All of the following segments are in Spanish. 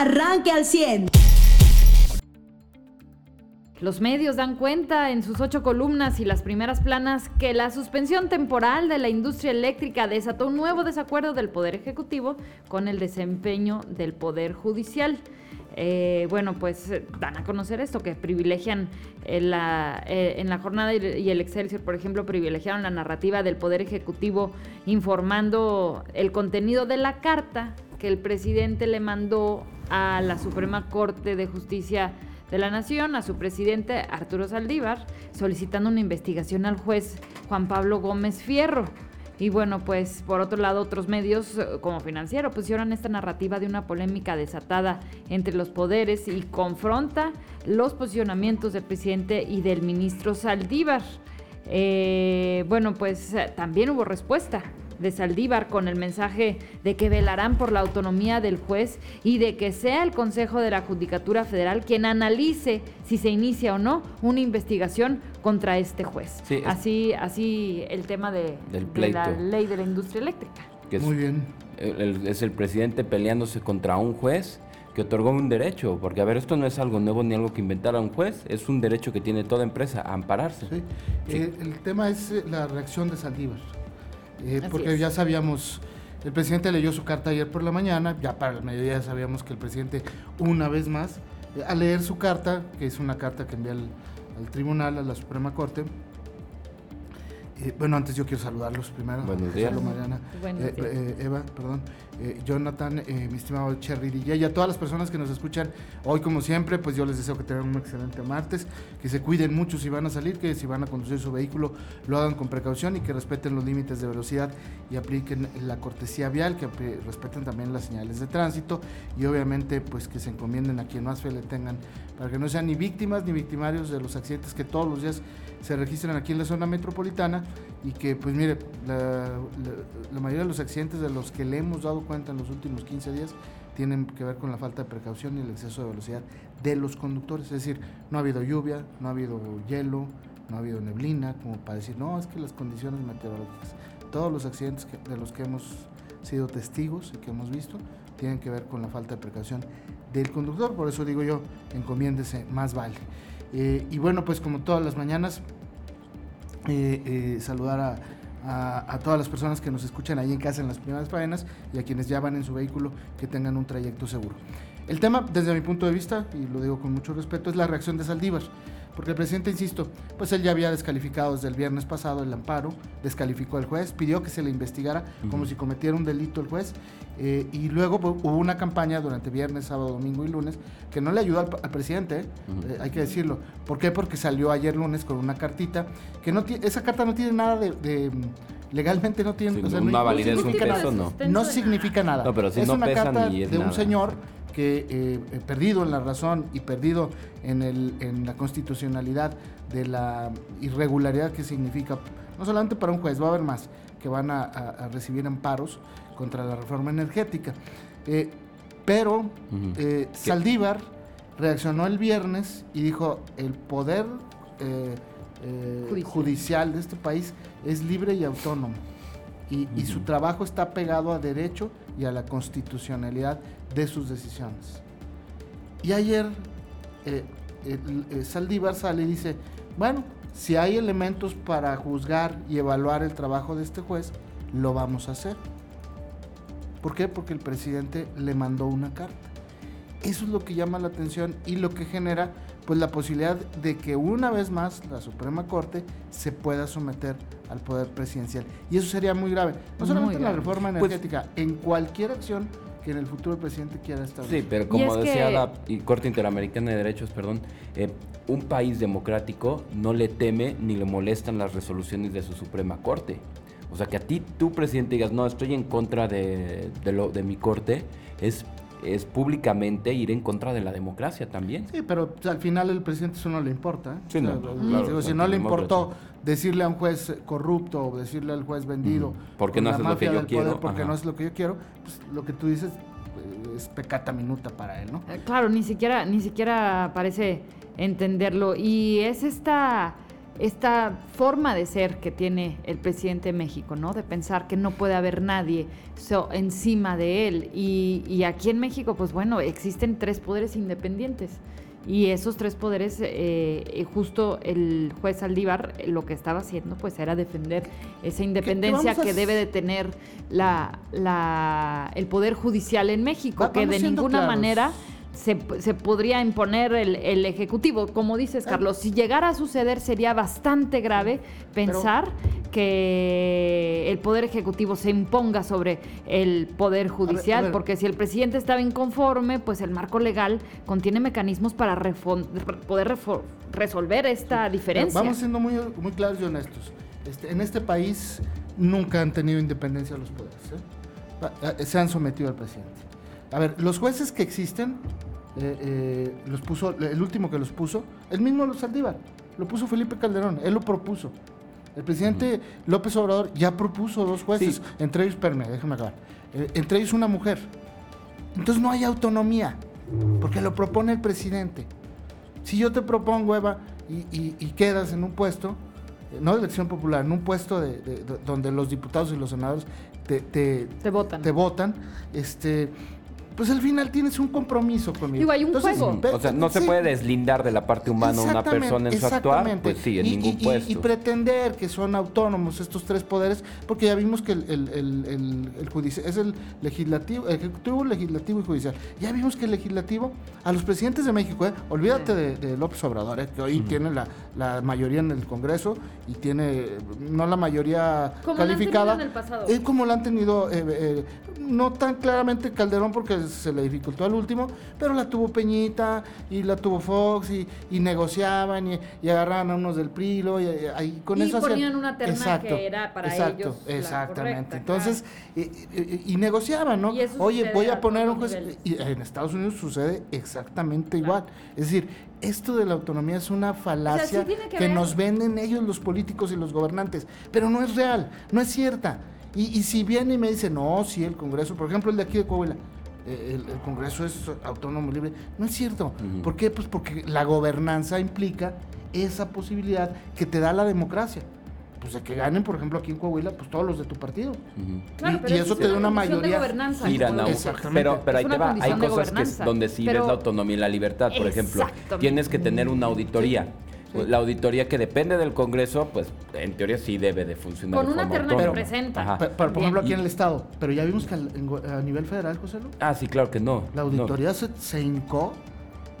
arranque al 100. Los medios dan cuenta en sus ocho columnas y las primeras planas que la suspensión temporal de la industria eléctrica desató un nuevo desacuerdo del Poder Ejecutivo con el desempeño del Poder Judicial. Eh, bueno, pues eh, dan a conocer esto, que privilegian en eh, la, en la jornada y el Excelsior, por ejemplo, privilegiaron la narrativa del Poder Ejecutivo informando el contenido de la carta que el presidente le mandó a la Suprema Corte de Justicia de la Nación, a su presidente Arturo Saldívar, solicitando una investigación al juez Juan Pablo Gómez Fierro. Y bueno, pues por otro lado, otros medios eh, como financiero pusieron esta narrativa de una polémica desatada entre los poderes y confronta los posicionamientos del presidente y del ministro Saldívar. Eh, bueno, pues eh, también hubo respuesta de Saldívar con el mensaje de que velarán por la autonomía del juez y de que sea el Consejo de la Judicatura Federal quien analice si se inicia o no una investigación contra este juez. así, así el tema de, la ley de la industria eléctrica. Muy bien. es el presidente peleándose contra un juez que otorgó un derecho, porque a ver, esto no es algo nuevo ni algo que inventara un juez, es un derecho que tiene toda empresa a ampararse. Eh, el tema es eh, la reacción de Saldívar. Eh, porque ya sabíamos, el presidente leyó su carta ayer por la mañana, ya para la mediodía sabíamos que el presidente, una vez más, eh, al leer su carta, que es una carta que envía al, al tribunal, a la Suprema Corte, eh, bueno, antes yo quiero saludarlos primero. Buenos días. Mariana. Eh, eh, Eva, perdón. Jonathan, mi estimado Cherry DJ, y a todas las personas que nos escuchan hoy, como siempre, pues yo les deseo que tengan un excelente martes, que se cuiden mucho si van a salir, que si van a conducir su vehículo lo hagan con precaución y que respeten los límites de velocidad y apliquen la cortesía vial, que respeten también las señales de tránsito y obviamente pues que se encomienden a quien más fe le tengan para que no sean ni víctimas ni victimarios de los accidentes que todos los días se registran aquí en la zona metropolitana y que pues mire, la, mayoría de los accidentes de los que le hemos dado cuenta en los últimos 15 días tienen que ver con la falta de precaución y el exceso de velocidad de los conductores, es decir, no ha habido lluvia, no ha habido hielo, no ha habido neblina, como para decir, no, es que las condiciones meteorológicas, todos los accidentes de los que hemos sido testigos y que hemos visto tienen que ver con la falta de precaución del conductor, por eso digo yo, encomiéndese, más vale. Eh, y bueno, pues como todas las mañanas, eh, eh, saludar a, a, todas las personas que nos escuchan ahí en casa en las primeras faenas y a quienes ya van en su vehículo que tengan un trayecto seguro. El tema, desde mi punto de vista, y lo digo con mucho respeto, es la reacción de Saldívar. Porque el presidente, insisto, pues él ya había descalificado desde el viernes pasado el amparo, descalificó al juez, pidió que se le investigara como si cometiera un delito el juez, eh, y luego pues, hubo una campaña durante viernes, sábado, domingo y lunes que no le ayudó al, presidente, eh, hay que decirlo. ¿Por qué? Porque salió ayer lunes con una cartita, que no esa carta no tiene nada de, legalmente no tiene una validez un peso no. No significa nada. no, pero si es una carta de un señor que eh, perdido en la razón y perdido en, el, en la constitucionalidad de la irregularidad que significa, no solamente para un juez, va a haber más que van a, recibir amparos contra la reforma energética. Eh, pero eh, Saldívar reaccionó el viernes y dijo, el poder judicial. de este país es libre y autónomo. Y, y, su trabajo está pegado a derecho y a la constitucionalidad de sus decisiones. Y ayer eh, eh, Saldívar sale y dice, bueno, si hay elementos para juzgar y evaluar el trabajo de este juez, lo vamos a hacer. ¿Por qué? Porque el presidente le mandó una carta. Eso es lo que llama la atención y lo que genera pues la posibilidad de que una vez más la Suprema Corte se pueda someter al poder presidencial. Y eso sería muy grave. No solamente en la reforma pues energética, en cualquier acción que en el futuro el presidente quiera establecer. Sí, pero como decía la Corte Interamericana de Derechos, perdón, eh, un país democrático no le teme ni le molestan las resoluciones de su Suprema Corte. O sea, que a ti, tu presidente, digas, no, estoy en contra de, lo, de mi corte, es es públicamente ir en contra de la democracia también. Sí, pero al final el presidente eso no le importa. ¿eh? si no le importó decirle a un juez corrupto o decirle al juez vendido, porque no es lo que yo quiero, porque no es lo que yo quiero, pues lo que tú dices eh, es pecata minuta para él, ¿no? Eh, claro, ni siquiera ni siquiera parece entenderlo y es esta esta forma de ser que tiene el presidente de México, ¿no? De pensar que no puede haber nadie encima de él. Y, y, aquí en México, pues bueno, existen tres poderes independientes. Y esos tres poderes, eh, justo el juez Aldívar eh, lo que estaba haciendo, pues era defender esa independencia que debe de tener la, la, el poder judicial en México, que de ninguna manera se, se, podría imponer el, Ejecutivo. Como dices, ah. Carlos, si llegara a suceder sería bastante grave pensar que el Poder Ejecutivo se imponga sobre el Poder Judicial, porque si el presidente estaba inconforme, pues el marco legal contiene mecanismos para poder resolver esta diferencia. Vamos siendo muy, muy claros y honestos. Este, en este país nunca han tenido independencia los poderes. ¿eh? Se han sometido al presidente. A ver, los jueces que existen eh, eh, los puso, el último que los puso, el mismo los Saldívar, lo puso Felipe Calderón, él lo propuso. El presidente López Obrador ya propuso dos jueces, entre ellos, perme, déjame acabar, eh, entre ellos una mujer. Entonces no hay autonomía, porque lo propone el presidente. Si yo te propongo, Eva, y, quedas en un puesto, no de elección popular, en un puesto de, donde los diputados y los senadores te, te, te votan. Te votan, este pues al final tienes un compromiso conmigo. Digo, hay un juego. O sea, no se puede deslindar de la parte humana una persona en su actuar, pues sí, en ningún puesto. Y, pretender que son autónomos estos tres poderes, porque ya vimos que el, el, el, judicial es el legislativo, ejecutivo, legislativo y judicial. Ya vimos que el legislativo, a los presidentes de México, ¿eh? olvídate de, López Obrador, ¿eh? que hoy tiene la, la, mayoría en el Congreso y tiene, no la mayoría calificada. en el pasado. Es como la han tenido, eh, eh, no tan claramente Calderón, porque se le dificultó al último, pero la tuvo Peñita y la tuvo Fox y, negociaban y, agarraban a unos del PRI y, ahí con eso ponían una terna que era para ellos exactamente. entonces y, negociaban no oye voy a poner un juez y en Estados Unidos sucede exactamente igual. Es decir esto de la autonomía es una falacia que nos venden ellos los políticos y los gobernantes pero no es real no es cierta. Y, si viene y me dice, no, si el Congreso, por ejemplo el de aquí de Coahuila, el, Congreso es autónomo libre. No es cierto. ¿Por qué? Pues porque la gobernanza implica esa posibilidad que te da la democracia. Pues de que ganen, por ejemplo, aquí en Coahuila, pues todos los de tu partido. y, eso te da una mayoría. Mira, no, pero, pero ahí te va. Hay cosas que, donde sí ves la autonomía y la libertad. Por ejemplo, tienes que tener una auditoría. La auditoría que depende del Congreso, pues en teoría sí debe de funcionar. Con una terna que presenta. por ejemplo, aquí en el Estado. Pero ya vimos que a nivel federal, José Luis. Ah, sí, claro que no. La auditoría Se, se hincó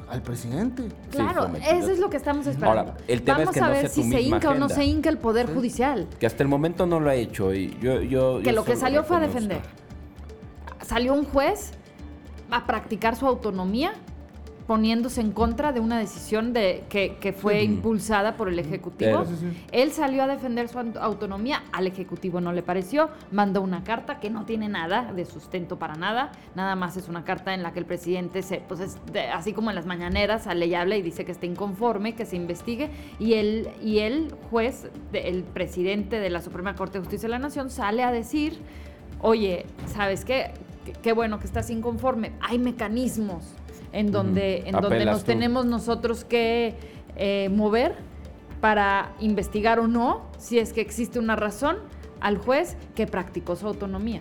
al presidente. Claro, eso es lo que estamos esperando. Ahora, el tema Vamos es que a ver si se hinca o no se hinca el Poder Judicial. Que hasta el momento no lo ha hecho. Y yo, yo, que lo que salió fue a defender. Salió un juez a practicar su autonomía poniéndose en contra de una decisión de, que, fue impulsada por el Ejecutivo. Él salió a defender su autonomía, al Ejecutivo no le pareció, mandó una carta que no tiene nada de sustento para nada, nada más es una carta en la que el presidente, se, pues así como en las mañaneras, sale y habla y dice que está inconforme, que se investigue, y el, y el juez, el presidente de la Suprema Corte de Justicia de la Nación, sale a decir, oye, ¿sabes qué? Qué bueno que estás inconforme, hay mecanismos en donde, en donde nos tenemos nosotros que eh, mover para investigar o no, si es que existe una razón, al juez que practicó su autonomía.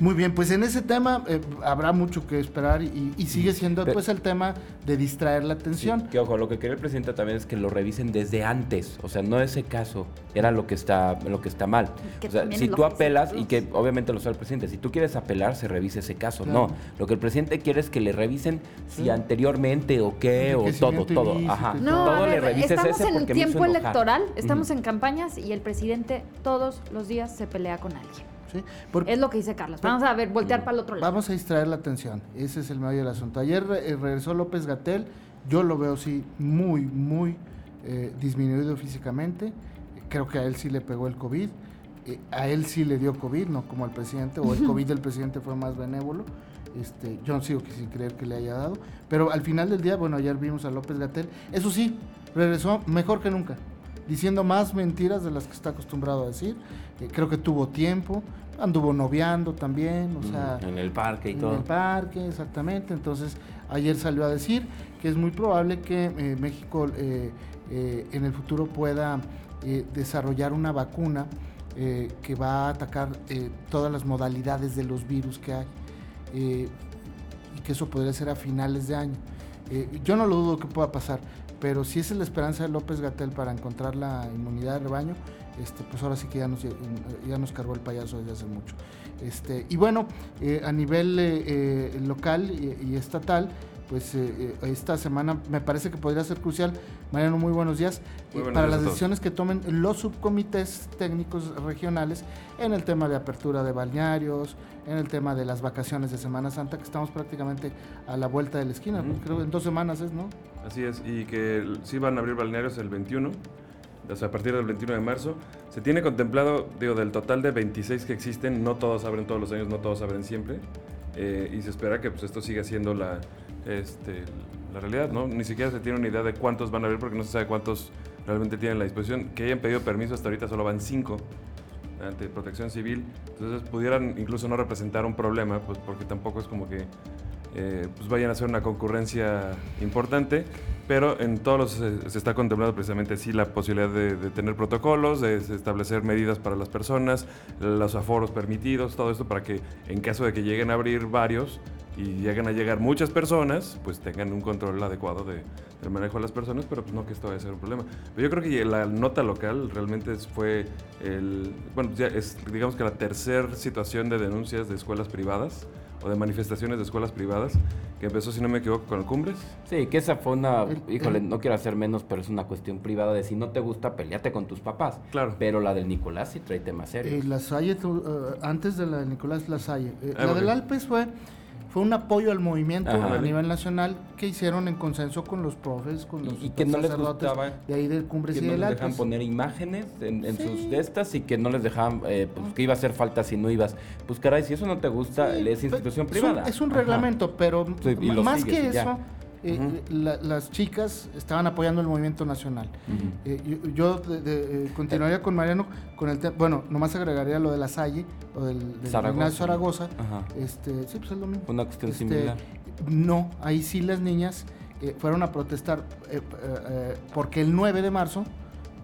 Muy bien, pues en ese tema eh, habrá mucho que esperar y, sigue siendo pues el tema de distraer la atención. que ojo, lo que quiere el presidente también es que lo revisen desde antes, o sea, no ese caso era lo que está lo que está mal. o sea, si tú apelas y que obviamente lo sabe el presidente, si tú quieres apelar se revise ese caso, no. Lo que el presidente quiere es que le revisen si anteriormente o qué o todo, todo, ajá. No, todo le revises estamos en tiempo electoral, estamos en campañas y el presidente todos los días se pelea con alguien es lo que dice Carlos. Vamos a ver, voltear para el otro lado. Vamos a distraer la atención. Ese es el medio del asunto. Ayer eh, regresó López Gatel. Yo lo veo sí muy, muy eh, disminuido físicamente. Creo que a él sí le pegó el COVID. Eh, a él sí le dio COVID, no como al presidente. O el COVID del presidente fue más benévolo. Este, yo no sigo sin creer que le haya dado. Pero al final del día, bueno, ayer vimos a López Gatel. Eso sí, regresó mejor que nunca diciendo más mentiras de las que está acostumbrado a decir. creo que tuvo tiempo, anduvo noviando también, o sea... En el parque y todo. En el parque, exactamente. Entonces, ayer salió a decir que es muy probable que eh, México eh, eh, en el futuro pueda desarrollar una vacuna que va a atacar todas las modalidades de los virus que hay y que eso podría ser a finales de año. yo no lo dudo que pueda pasar, pero si es la esperanza de López Gatel para encontrar la inmunidad de rebaño, este, pues ahora sí que ya nos, ya nos cargó el payaso desde hace mucho. Este, y bueno, eh, a nivel eh, eh, local y, estatal, pues esta semana me parece que podría ser crucial. Mariano, muy buenos días. para las decisiones que tomen los subcomités técnicos regionales en el tema de apertura de balnearios, en el tema de las vacaciones de Semana Santa, que estamos prácticamente a la vuelta de la esquina, creo que en dos semanas es, ¿no? Así es, y que sí van a abrir balnearios el 21 o sea, a partir del 21 de marzo. Se tiene contemplado, digo, del total de 26 que existen, no todos abren todos los años, no todos abren siempre. Eh, y se espera que pues, esto siga siendo la, este, la realidad, ¿no? Ni siquiera se tiene una idea de cuántos van a abrir porque no se sabe cuántos realmente tienen la disposición. Que hayan pedido permiso hasta ahorita solo van 5 ante protección civil. Entonces pudieran incluso no representar un problema, pues porque tampoco es como que eh, pues vayan a hacer una concurrencia importante, pero en todos los se, está contemplando precisamente sí la posibilidad de, tener protocolos, de, establecer medidas para las personas, los aforos permitidos, todo esto para que en caso de que lleguen a abrir varios y lleguen a llegar muchas personas, pues tengan un control adecuado de, del manejo de las personas, pero pues no que esto vaya a ser un problema. Pero yo creo que la nota local realmente fue el, bueno, ya es digamos que la tercera situación de denuncias de escuelas privadas o de manifestaciones de escuelas privadas, que empezó, si no me equivoco, con el Cumbres. Sí, que esa fue una, híjole, no quiero hacer menos, pero es una cuestión privada de si no te gusta, peleate con tus papás. Claro. Pero la del Nicolás sí trae temas serios. Eh, la Salle, uh, antes de la de Nicolás La Salle. Eh, ah, la del Alpes fue fue un apoyo al movimiento a nivel nacional que hicieron en consenso con los profes, con los y, que no les gustaba de ahí de Cumbres que y no les dejaban poner imágenes en, sus de estas y que no les dejaban eh, pues, que iba a hacer falta si no ibas. Pues caray, si eso no te gusta, es institución privada. Es un, reglamento, pero más que eso eh, las chicas estaban apoyando el movimiento nacional. Eh, yo, eh, continuaría con Mariano con el tema, bueno, nomás agregaría lo de la Salle o del, Zaragoza. Zaragoza. Este, sí, pues es lo mismo. Una cuestión este, similar. No, ahí sí las niñas fueron a protestar porque el 9 de marzo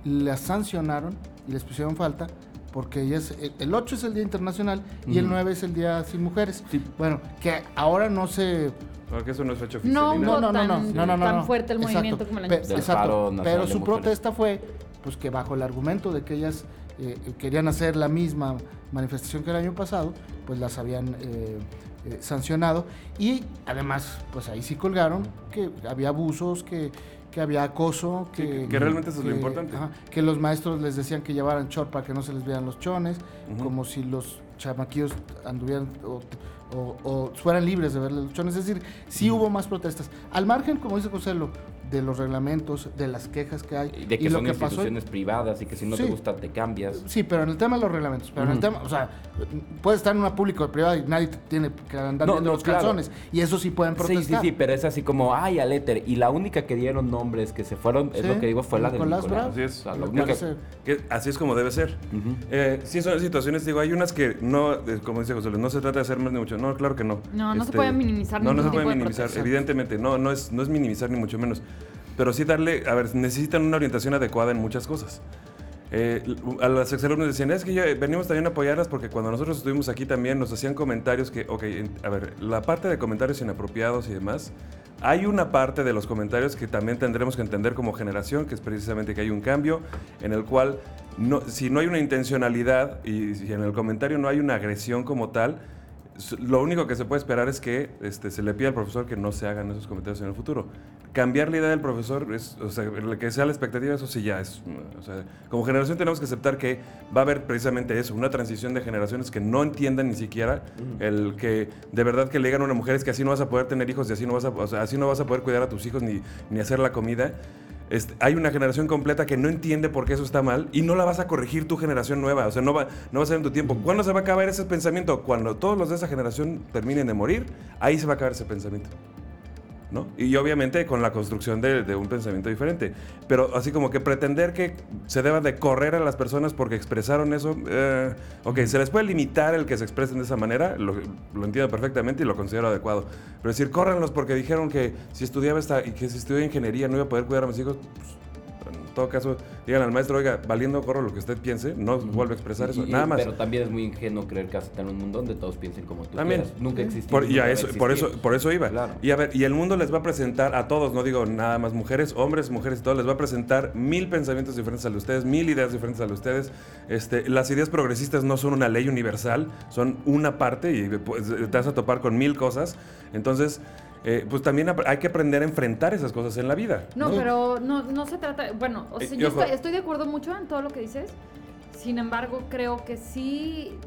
las sancionaron y les pusieron falta porque ellas, el 8 es el Día Internacional y el 9 es el Día Sin Mujeres. Bueno, que ahora no se porque eso no es fecha oficial. No, no, no, no, no, no, tan fuerte el movimiento como el año Exacto. Pero su protesta fue pues que bajo el argumento de que ellas eh, querían hacer la misma manifestación que el año pasado, pues las habían eh, eh, sancionado y además pues ahí sí colgaron que había abusos, que, que había acoso, que, que, realmente eso es lo importante. que los maestros les decían que llevaran short para que no se les vieran los chones, como si los chamaquillos anduvieran o, fueran libres de ver los chones. Es decir, sí hubo más protestas. Al margen, como dice José, de los reglamentos, de las quejas que hay. De que son instituciones privadas y que si no te gusta te cambias. Sí, pero en el tema de los reglamentos, pero en el tema, o sea, puede estar en una pública o privada y nadie tiene que andar viendo los calzones. Y eso sí pueden protestar. Sí, sí, sí, pero es así como, ay, al éter. Y la única que dieron nombres que se fueron, es lo que digo, fue la de Nicolás. Así es. así es como debe ser. Eh, sí, son situaciones, digo, hay unas que no, eh, como dice José no se trata de hacer más ni mucho. No, claro que no. No, no se este, puede minimizar No, no se puede minimizar, evidentemente. No, no es, no es minimizar ni mucho menos pero sí darle, a ver, necesitan una orientación adecuada en muchas cosas. Eh, a las exalumnos decían, es que venimos también a apoyarlas porque cuando nosotros estuvimos aquí también nos hacían comentarios que, ok, a ver, la parte de comentarios inapropiados y demás, hay una parte de los comentarios que también tendremos que entender como generación, que es precisamente que hay un cambio en el cual, no, si no hay una intencionalidad y si en el comentario no hay una agresión como tal, lo único que se puede esperar es que este, se le pida al profesor que no se hagan esos comentarios en el futuro. Cambiar la idea del profesor, es, o sea, que sea la expectativa, eso sí ya es. O sea, como generación tenemos que aceptar que va a haber precisamente eso, una transición de generaciones que no entiendan ni siquiera el que de verdad que le digan a una mujer es que así no vas a poder tener hijos y así no vas a, o sea, así no vas a poder cuidar a tus hijos ni, ni hacer la comida hay una generación completa que no entiende por qué eso está mal y no la vas a corregir tu generación nueva. O sea, no va, no va a ser en tu tiempo. ¿Cuándo se va a acabar ese pensamiento? Cuando todos los de esa generación terminen de morir, ahí se va a acabar ese pensamiento. Y obviamente con la construcción de, un pensamiento diferente. Pero así como que pretender que se deba de correr a las personas porque expresaron eso, eh, ok, se les puede limitar el que se expresen de esa manera, lo, entiendo perfectamente y lo considero adecuado. Pero decir, córranlos porque dijeron que si estudiaba esta y que si estudiaba ingeniería no iba a poder cuidar a mis hijos, pues, todo caso, digan al maestro, oiga, valiendo gorro lo que usted piense, no vuelve a expresar eso, Y- nada más. Pero también es muy ingenuo creer que vas a tener un mundo donde todos piensen como tú También. quieras. Nunca existe. Por, y a eso, por, eso, por eso iba. Claro. Y a ver, y el mundo les va a presentar a todos, no digo nada más mujeres, hombres, mujeres y todo, les va a presentar mil pensamientos diferentes a los de ustedes, mil ideas diferentes a los de ustedes. Este, las ideas progresistas no son una ley universal, son una parte y pues, te vas a topar con mil cosas. Entonces, eh, pues también hay que aprender a enfrentar esas cosas en la vida. No, pero no, no se trata. Bueno, o sea, Eh, y yo estoy de acuerdo mucho en todo lo que dices. Sin embargo, creo que sí,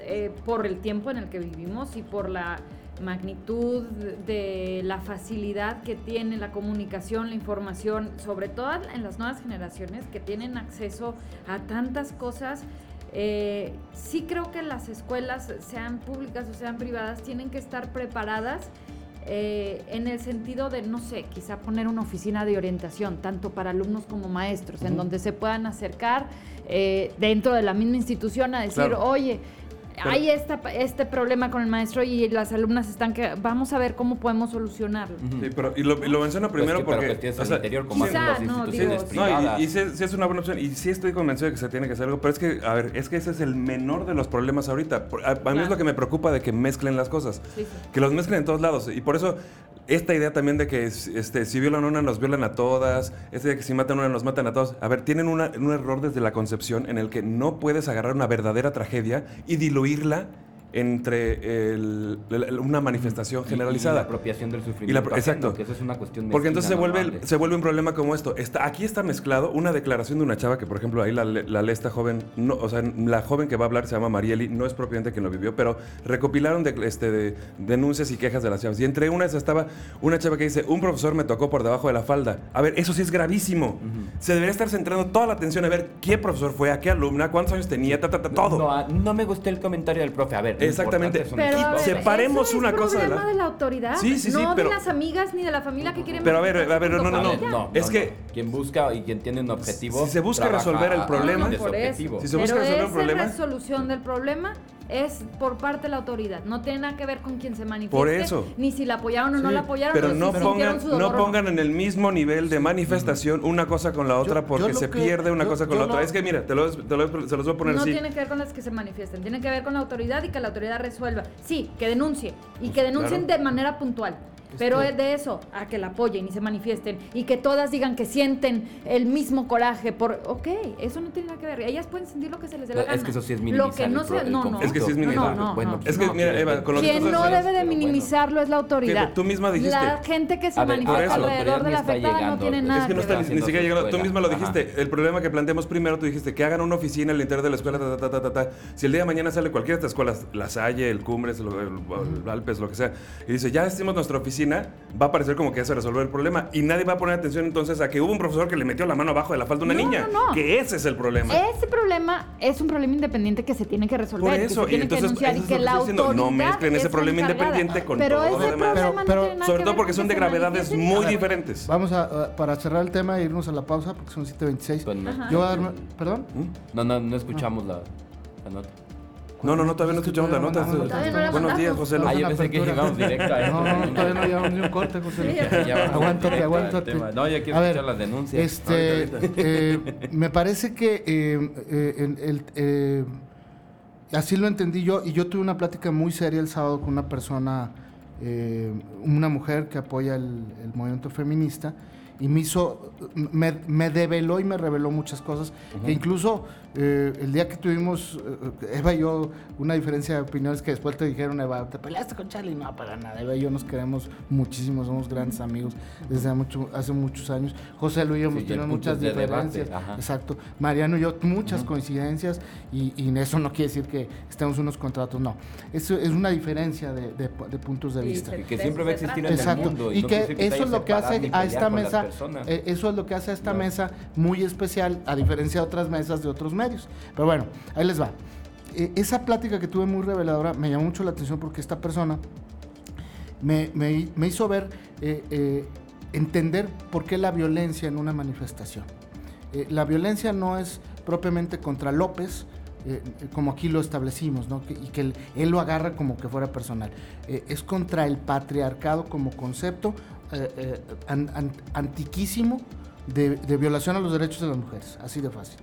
eh, por el tiempo en el que vivimos y por la magnitud de la facilidad que tiene la comunicación, la información, sobre todo en las nuevas generaciones que tienen acceso a tantas cosas. eh, sí creo que las escuelas, sean públicas o sean privadas, tienen que estar preparadas eh, en el sentido de, no sé, quizá poner una oficina de orientación, tanto para alumnos como maestros, en donde se puedan acercar eh, dentro de la misma institución a decir, Claro. oye, Pero- hay esta, este problema con el maestro y las alumnas están que vamos a ver cómo podemos solucionarlo. Sí, pero, y, lo, y lo menciono Pues primero que- porque... que tienes o al sea, interior como Quizá, hacen las no, instituciones digo, No, privadas. y, y sí, es una buena opción. Y sí estoy convencido de que se tiene que hacer algo. Pero es que, a ver, es que ese es el menor de los problemas ahorita. A, a mí es lo que me preocupa de que mezclen las cosas. Sí, sí. Que los mezclen en todos lados. Y por eso, esta idea también de que este, si violan a una, nos violan a todas. Esta idea de que si matan a una, nos matan a todos. A ver, tienen una- un error desde la concepción en el que no puedes agarrar una verdadera tragedia y diluirla entre el- el- una manifestación Y- y generalizada. la apropiación del Y la- sufrimiento. exacto. Que eso es una cuestión Porque entonces se vuelve, se vuelve un problema como esto. Está, aquí está mezclado una declaración de una chava que, por ejemplo, ahí la, la lee esta joven, no, o sea, la joven que va a hablar se llama Marieli, no es propiamente quien lo vivió, pero recopilaron de, este, de denuncias y quejas de las chavas. Y entre unas estaba una chava que dice, un profesor me tocó por debajo de la falda. A ver, eso sí es gravísimo. Se debería estar centrando toda la atención a ver qué profesor fue, a qué alumna, cuántos años tenía, ta, ta, ta, todo. No, ah, no me gustó el comentario del profe. A ver, Exactamente. Pero a ver, separemos una es cosa de la- problema de la autoridad, Sí, sí, sí, no pero- de las amigas ni de la familia que quieren Pero a ver, a ver, no, no, no. No, Es no, que- no. quien busca y quien tiene un objetivo. Si se busca resolver el problema- objetivo. Si se busca resolver un esa problema- resolución del problema es por parte de la autoridad. No tiene nada que ver con quien se manifieste. Por eso. Ni si la apoyaron o no la apoyaron. Pero no pongan, su no dolor pongan en el mismo nivel de manifestación una cosa con la otra yo porque se que- pierde una yo- cosa con la otra. lo- Es que mira, te, lo, te lo- se los voy a poner No así. tiene que ver con las que se manifiesten, tiene que ver con la autoridad y que la autoridad resuelva. Sí, que denuncie y que denuncien claro. de manera puntual. Pero que- es de eso a que la apoyen y se manifiesten y que todas digan que sienten el mismo coraje por, ok, eso no tiene nada que ver. Ellas pueden sentir lo que se les dé la Es gana. que eso sí es Lo minimizar que no se, no, no. Es que sí es No, minimizar. no, no, Bueno, no. pues Es que, no, mira, Eva, con lo que Quien estás no debe de bueno. minimizarlo es la autoridad. Que tú misma dijiste. La gente que se ver, manifiesta alrededor de la afectada no tiene es nada Es que no que está ver. ni, siquiera llegando. Tú misma lo Ajá. dijiste. El problema que planteamos primero, tú dijiste que hagan una oficina al interior de la escuela, ta, ta, ta, ta, ta, ta. Si el día de mañana sale cualquiera de estas escuelas, La Salle, el Cumbres, el Alpes, lo que sea, y dice, ya hicimos nuestra oficina, va a parecer como que ya se resolvió el problema. Y nadie va a poner atención entonces a que hubo un profesor que le metió la mano abajo de la falda a una No, niña. no, no. Que ese es el problema. Ese problema es un problema independiente que se tiene que resolver, Por que eso, se y entonces, que eso y que que la diciendo, no mezclen ese es problema encargada. independiente con pero todo lo ese demás. problema Pero- no pero- tiene nada Sobre que todo porque son que de gravedades muy ver, diferentes. Vamos a, para cerrar el tema e irnos a la pausa porque son 7.26. Pues no, Ajá. Yo voy a darme- ¿Perdón? no, no, no escuchamos la, la nota. No, no, no, todavía no escuchamos la nota. Buenos días. José. Ah, Lu. yo pensé que llegamos directo a No, no, todavía no llevamos ni un corte, José. Vamos aguántate, aguántate. No, ya quiero A ver, escuchar las denuncias. Este, eh, me parece que eh, eh, así lo entendí yo y yo tuve una plática muy seria el sábado con una persona, eh, una mujer que apoya el, el movimiento feminista y me hizo, me, me develó y me reveló muchas cosas. Que incluso eh, el día que tuvimos eh, Eva y yo una diferencia de opiniones que después te dijeron Eva, te peleaste con Charlie, no para nada, Eva y yo nos queremos muchísimo, somos grandes amigos desde mucho, hace muchos años, José Luis y yo hemos y tenido el muchas de diferencias, exacto, Mariano y yo muchas coincidencias y, y eso no quiere decir que estemos unos contratos, no, eso es una diferencia de, de- de puntos de Y vista. Y que siempre va a existir en el Exacto. mundo. Y no que eso es lo que hace a esta mesa, personas. eh, eso es lo que hace a esta No. mesa muy especial, a diferencia de otras mesas de otros medios. Pero bueno, ahí les va. Eh, esa plática que tuve muy reveladora me llamó mucho la atención porque esta persona me, me- me hizo ver, eh, eh, entender por qué la violencia en una manifestación. Eh, la violencia no es propiamente contra López, eh, como aquí lo establecimos, ¿no? Y que él, él lo agarra como que fuera personal. Eh, es contra el patriarcado como concepto eh, eh, an- an- antiquísimo, de, de violación a los derechos de las mujeres, así de fácil.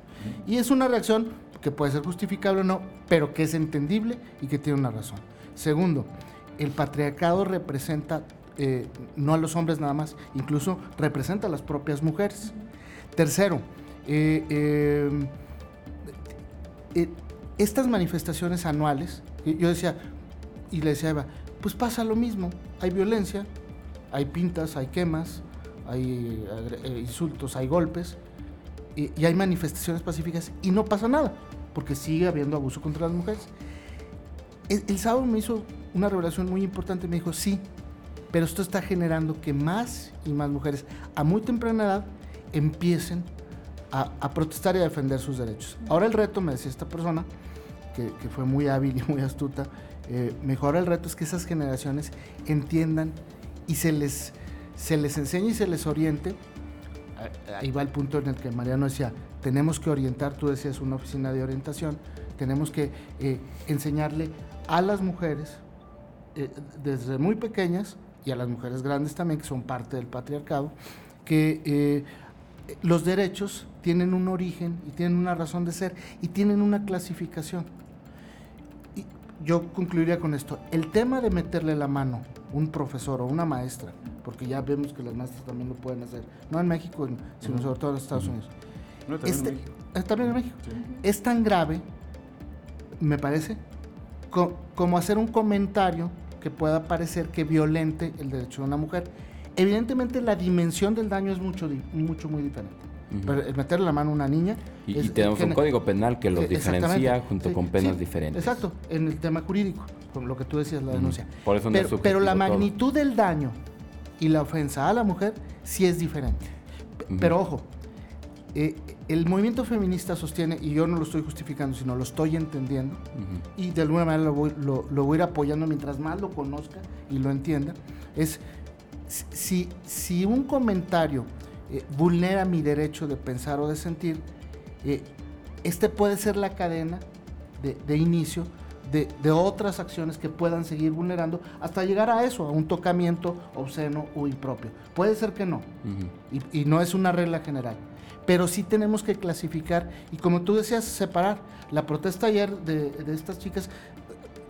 Y es una reacción que puede ser justificable o no, pero que es entendible y que tiene una razón. Segundo, el patriarcado representa eh, no a los hombres nada más, incluso representa a las propias mujeres. Tercero, eh, estas manifestaciones anuales, yo decía, y le decía a Eva, pues pasa lo mismo, hay violencia, hay pintas, hay quemas, hay agre- eh, insultos, hay golpes, y, y hay manifestaciones pacíficas y no pasa nada, porque sigue habiendo abuso contra las mujeres. El, el sábado me hizo una revelación muy importante, me dijo, sí, pero esto está generando que más y más mujeres a muy temprana edad empiecen a, a protestar y a defender sus derechos. Ahora el reto, me decía esta persona, que, que fue muy hábil y muy astuta, eh, mejor el reto es que esas generaciones entiendan y se les, se les enseñe y se les oriente. Ah, Ahí va el punto en el que Mariano decía, tenemos que orientar, tú decías una oficina de orientación, tenemos que eh, enseñarle a las mujeres eh, desde muy pequeñas y a las mujeres grandes también, que son parte del patriarcado, que eh, los derechos tienen un origen y tienen una razón de ser y tienen una clasificación. Yo concluiría con esto. El tema de meterle la mano un profesor o una maestra, porque ya vemos que las maestras también lo pueden hacer, no en México, sino sobre todo en Estados Unidos. No, también Este- en México. eh, también en México. Sí. Es tan grave, me parece, co- como hacer un comentario que pueda parecer que violente el derecho de una mujer. Evidentemente la dimensión del daño es mucho, mucho muy diferente. Pero el meterle la mano a una niña... Y, es- y tenemos un código penal que los diferencia junto Sí, con penas sí, diferentes. Exacto, en el tema jurídico, con lo que tú decías, la denuncia. Por eso no es pero, pero la todo. magnitud del daño y la ofensa a la mujer sí es diferente. Pero ojo, eh, el movimiento feminista sostiene, y yo no lo estoy justificando, sino lo estoy entendiendo, Ujú. y de alguna manera lo voy, lo, lo voy a ir apoyando mientras más lo conozca y lo entienda, es si, si un comentario eh, vulnera mi derecho de pensar o de sentir, eh, este puede ser la cadena de, de inicio de, de otras acciones que puedan seguir vulnerando hasta llegar a eso, a un tocamiento obsceno o impropio. Puede ser que no, y, y no es una regla general. Pero sí tenemos que clasificar y como tú decías, separar. La protesta ayer de, de estas chicas,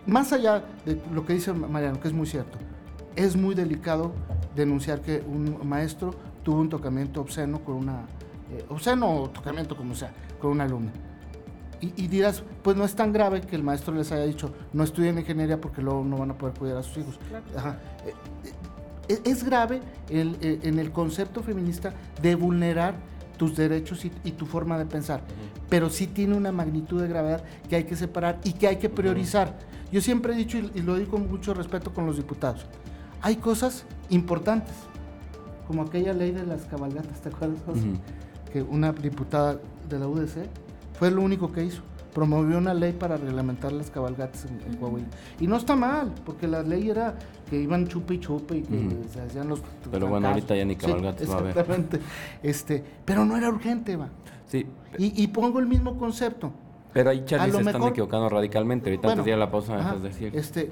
más allá de lo que dice Mariano, que es muy cierto, es muy delicado denunciar que un maestro tuvo un tocamiento obsceno con una, eh, obsceno o tocamiento como sea, con una alumna. Y, y dirás, pues no es tan grave que el maestro les haya dicho, no estudien ingeniería porque luego no van a poder cuidar a sus hijos. Ajá. Eh, eh, Es grave el- eh, en el concepto feminista de vulnerar tus derechos y, y tu forma de pensar, pero sí tiene una magnitud de gravedad que hay que separar y que hay que priorizar. Yo siempre he dicho, y, y lo digo con mucho respeto con los diputados, hay cosas importantes, como aquella ley de las cabalgatas, ¿te acuerdas? Que una diputada de la UDC fue lo único que hizo. Promovió una ley para reglamentar las cabalgatas en, en Coahuila. Y no está mal, porque la ley era que iban chupe y chupe y que se hacían los. Pero bueno, ahorita ya ni Sí, cabalgatas va a haber. Exactamente. Este, pero no era urgente, va. Sí, Y, y pongo el mismo concepto. Pero ahí Charlie se están equivocando radicalmente. Ahorita Bueno, antes de ir a la pausa me ajá, dejas decir. Este,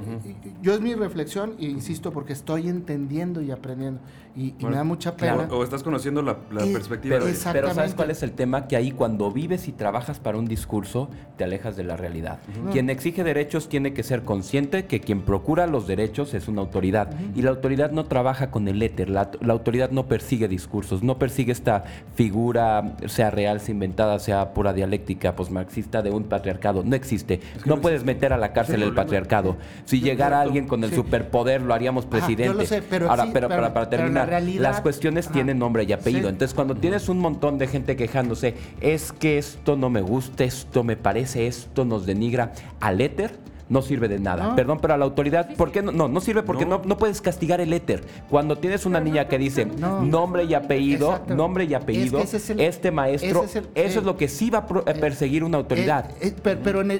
Yo es mi reflexión, e insisto, porque estoy entendiendo y aprendiendo. Y, y me da mucha claro. pena. O, o estás conociendo la, la Eh, perspectiva Pero, de... Pero ¿sabes cuál es el tema? Que ahí cuando vives y trabajas para un discurso, te alejas de la realidad. Quien exige derechos tiene que ser consciente que quien procura los derechos es una autoridad. Y la autoridad no trabaja con el éter, la, la autoridad no persigue discursos, no persigue esta figura, sea real, sea inventada, sea pura dialéctica posmarxista de un patriarcado. No existe. que no no puedes meter a la cárcel Sí, el problema. patriarcado. Si Yo- llegara alguien con el sí. superpoder, lo haríamos Ajá, yo presidente. lo sé, pero Ahora, sí, pero, pero- para, para pero la terminar, realidad- las cuestiones Ajá. tienen nombre y apellido. Entonces, cuando tienes un montón de gente quejándose, es que esto no me gusta, esto me parece, esto nos denigra, al éter no sirve de nada. No. Perdón, pero a la autoridad, ¿por qué no? No, no sirve porque no, No. no puedes castigar el éter. Cuando tienes una niña que dice No. nombre y apellido, Exacto. nombre y apellido, Es que ese es el- este maestro, ese es el- eso eh, es lo que sí va a a perseguir una autoridad. Eh, eh, pero en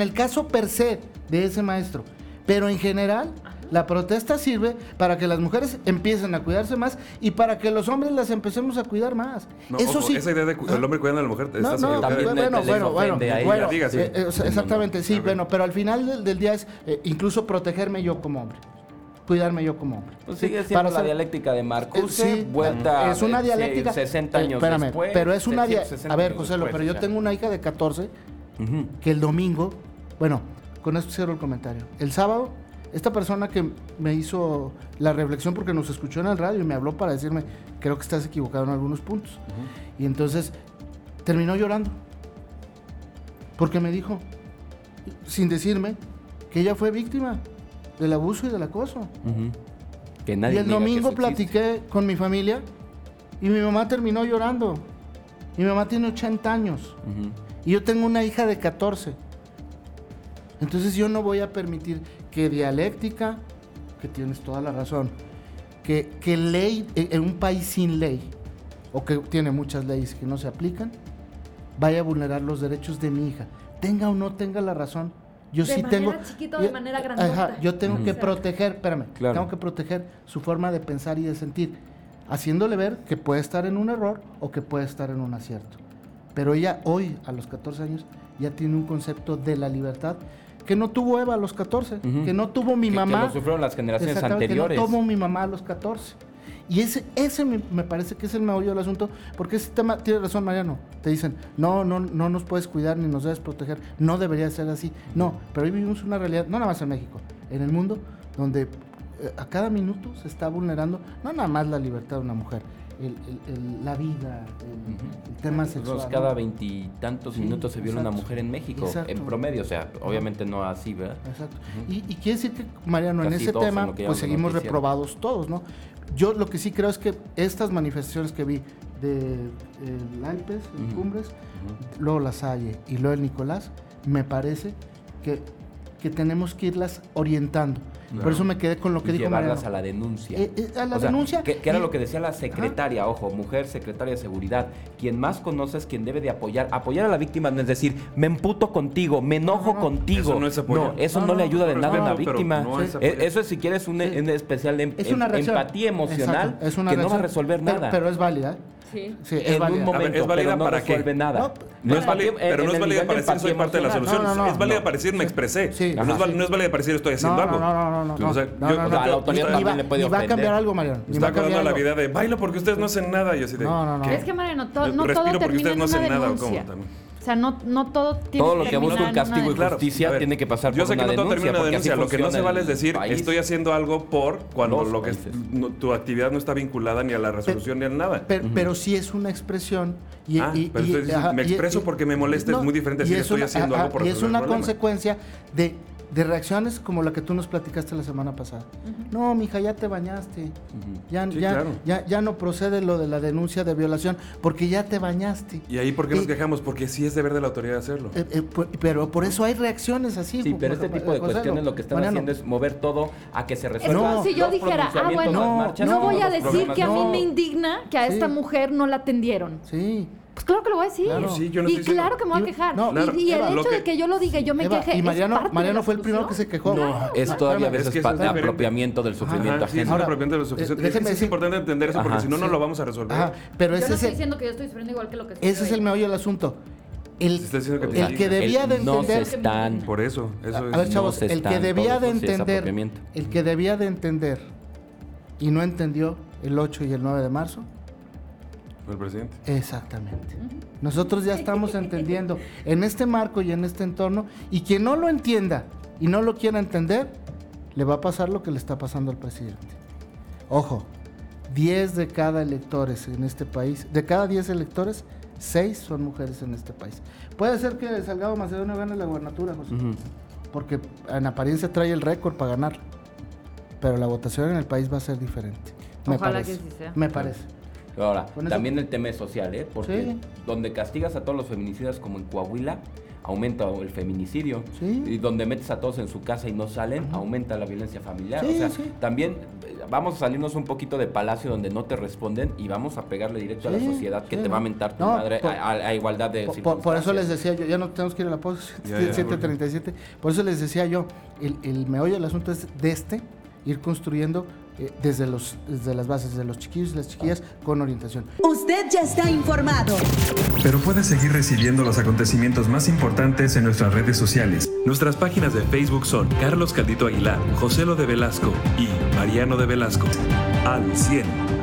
el caso per se de ese maestro, pero en general, la protesta sirve para que las mujeres empiecen a cuidarse más y para que los hombres las empecemos a cuidar más. No, Eso ojo, sí. esa idea de cu- el hombre cuidando a la mujer, No, estás no. También bueno, les bueno, bueno, bueno, Diga, sí. eh, eh, exactamente, sí, bueno, pero al final del, del día es eh, incluso protegerme yo como hombre. cuidarme yo como hombre. Pues sigue siendo para la ser- dialéctica de Marcuse, Eh, sí, vuelta es una eh, dialéctica 60 eh, años espérame, después. pero es una dia- 760 a ver José después, pero yo tengo una hija de 14 Ujú. que el domingo, bueno, con esto cierro el comentario. El sábado, esta persona que me hizo la reflexión porque nos escuchó en el radio y me habló para decirme, creo que estás equivocado en algunos puntos. Y entonces terminó llorando. Porque me dijo, sin decirme, que ella fue víctima del abuso y del acoso. Ujú. Que nadie y el domingo platiqué con mi familia y mi mamá terminó llorando. Mi mamá tiene 80 años. Y yo tengo una hija de 14. Entonces yo no voy a permitir que dialéctica, que tienes toda la razón, que, que ley, en en un país sin ley, o que tiene muchas leyes que no se aplican, vaya a vulnerar los derechos de mi hija. Tenga o no tenga la razón. Yo De sí manera tengo. chiquita o de yo- manera grandota. yo tengo que proteger, espérame, Claro. tengo que proteger su forma de pensar y de sentir, haciéndole ver que puede estar en un error o que puede estar en un acierto. Pero ella hoy, a los 14 años, ya tiene un concepto de la libertad que no tuvo Eva a los 14, Ujú. que no tuvo mi Que- que mamá. lo sufrieron las generaciones anteriores. Que no tuvo mi mamá a los 14. Y ese, ese me, me parece que es el meollo del asunto, porque ese tema, tiene razón Mariano, te dicen, no, no, no nos puedes cuidar ni nos debes proteger, no debería ser así. No, pero hoy vivimos una realidad, no nada más en México, en el mundo, donde eh, a cada minuto se está vulnerando, no nada más la libertad de una mujer, el- el- el- la vida, el, tema sexual. cada ¿no? veintitantos Sí, minutos se viola una mujer en México, Exacto. en promedio, o sea, obviamente no así, ¿verdad? Exacto. y, y quiere decir que, Mariano, en ese en tema, pues seguimos reprobados todos, ¿no? Yo lo que sí creo es que estas manifestaciones que vi de el Alpes, el. Cumbres, luego la Salle y luego el Nicolás, me parece que, que tenemos que irlas orientando. Por eso me quedé con lo que y dijo llevarlas Mariano. a la denuncia. Eh, eh, a la O sea, denuncia. Que, que era y- lo que decía la secretaria, ojo, mujer secretaria de seguridad. Quien más conoce es quien debe de apoyar. Apoyar a la víctima no es decir, me emputo contigo, me enojo No, no, no. contigo. Eso no es apoyar. No, eso No, no, no, le ayuda de no, nada a la víctima. no es Eh, eso es si quieres un, Sí. un especial de em- Es una em- empatía emocional Exacto, es una que no va a resolver pero- nada. Pero, es válida. ¿Eh? Sí. Sí, es en válida. un momento, ¿es válida pero no para qué? nada. No, No es válida, pero no es el válida para decir soy parte de la solución. No, no, no. es válida No. para decir me expresé. Sí. no, es Ajá. no es válida para decir estoy haciendo no, algo. No, no, no, no, no. O sea, no, yo- va- a cambiar algo, Mariano. Está va a acabando cambiar la vida de bailo porque ustedes no hacen nada. Y así de, No, no, no. Es que, Mariano, Yo no respiro todo porque termina ustedes en no una hacen nada, ¿o cómo? denuncia. O sea, no, no todo tiene Todo lo que busca un una castigo y. Claro, justicia a ver, tiene que pasar Yo por sé que una no todo termina en denuncia, una porque así denuncia. Lo que no se vale el es decir país. estoy haciendo algo por cuando Los lo que es- países. no- tu actividad no está vinculada ni a la resolución ni a nada. Pero, pero sí es una expresión. Y, Ah, y- pero y- ustedes dicen, ajá, me expreso y- porque me molesta, es muy diferente y decir, es estoy una- haciendo algo por Y es resolver una problema. consecuencia de, de reacciones como la que tú nos platicaste la semana pasada. No, mija, ya te bañaste. Ya, Sí, ya, claro. ya, ya no procede lo de la denuncia de violación porque ya te bañaste. ¿Y ahí por qué nos quejamos? Porque sí es deber de la autoridad hacerlo. Eh, eh, pero por eso hay reacciones así. Sí, pero este tipo de José, cuestiones lo que están Mariano. haciendo es mover todo a que se Es resuelva. como No, si yo dijera, ah, bueno, marchas, no, no, voy a decir que a mí no. me indigna que a esta mujer no la atendieron. Sí. Pues claro que lo voy a decir. Claro. Sí, yo no y estoy diciendo- claro que me voy a Y- quejar. no, Y- claro, y, Eva, el hecho de que- que yo lo diga y yo me Eva, queje y es Mariano, parte de Mariano fue el primero que se quejó. No. Es todavía a Es veces que pa- eso es apropiamiento del sufrimiento Ajá, sí, es ajeno. apropiamiento de los eh, Es decir- importante entender eso porque si no, no lo vamos a resolver. Ajá, pero Yo ese no es estoy el, diciendo que yo estoy sufriendo igual que lo que ese es el meollo del asunto. El, que el que debía de El no se entender... están. Por eso, eso A es. ver, no chavos, se el que debía de es entender, el que debía de entender y no entendió el 8 y el 9 de marzo, El presidente. exactamente. Nosotros ya estamos entendiendo en este marco y en este entorno, y quien no lo entienda y no lo quiera entender, le va a pasar lo que le está pasando al presidente. Ojo, 10 de cada electores en este país, de cada 10 electores, 6 son mujeres en este país. Puede ser que Salgado Macedonio gane la gubernatura, José Ujú. porque en apariencia trae el récord para ganar. Pero la votación en el país va a ser diferente. Me Ojalá parece. que sí sea. Me parece. Ahora, Con eso- también el tema es social, ¿eh? Porque Sí. donde castigas a todos los feminicidas, como en Coahuila, aumenta el feminicidio. Sí. Y donde metes a todos en su casa y no salen, aumenta la violencia familiar. Sí, o sea, sí. también eh, vamos a salirnos un poquito de palacio donde no te responden y vamos a pegarle directo a la sociedad que sí, te va a mentar tu No, madre por- a, igualdad de Por, por- eso les decía yo, ya no tenemos que ir a la pausa, Ya, ya, 7.37. Por eso les decía yo, el, el meollo del asunto es de este, ir construyendo eh, desde, los, desde las bases de los chiquillos y las chiquillas con orientación. Usted ya está informado. Pero puede seguir recibiendo los acontecimientos más importantes en nuestras redes sociales. Nuestras páginas de Facebook son Carlos Caldito Aguilar, José Lo de Velasco y Mariano de Velasco. Al 100.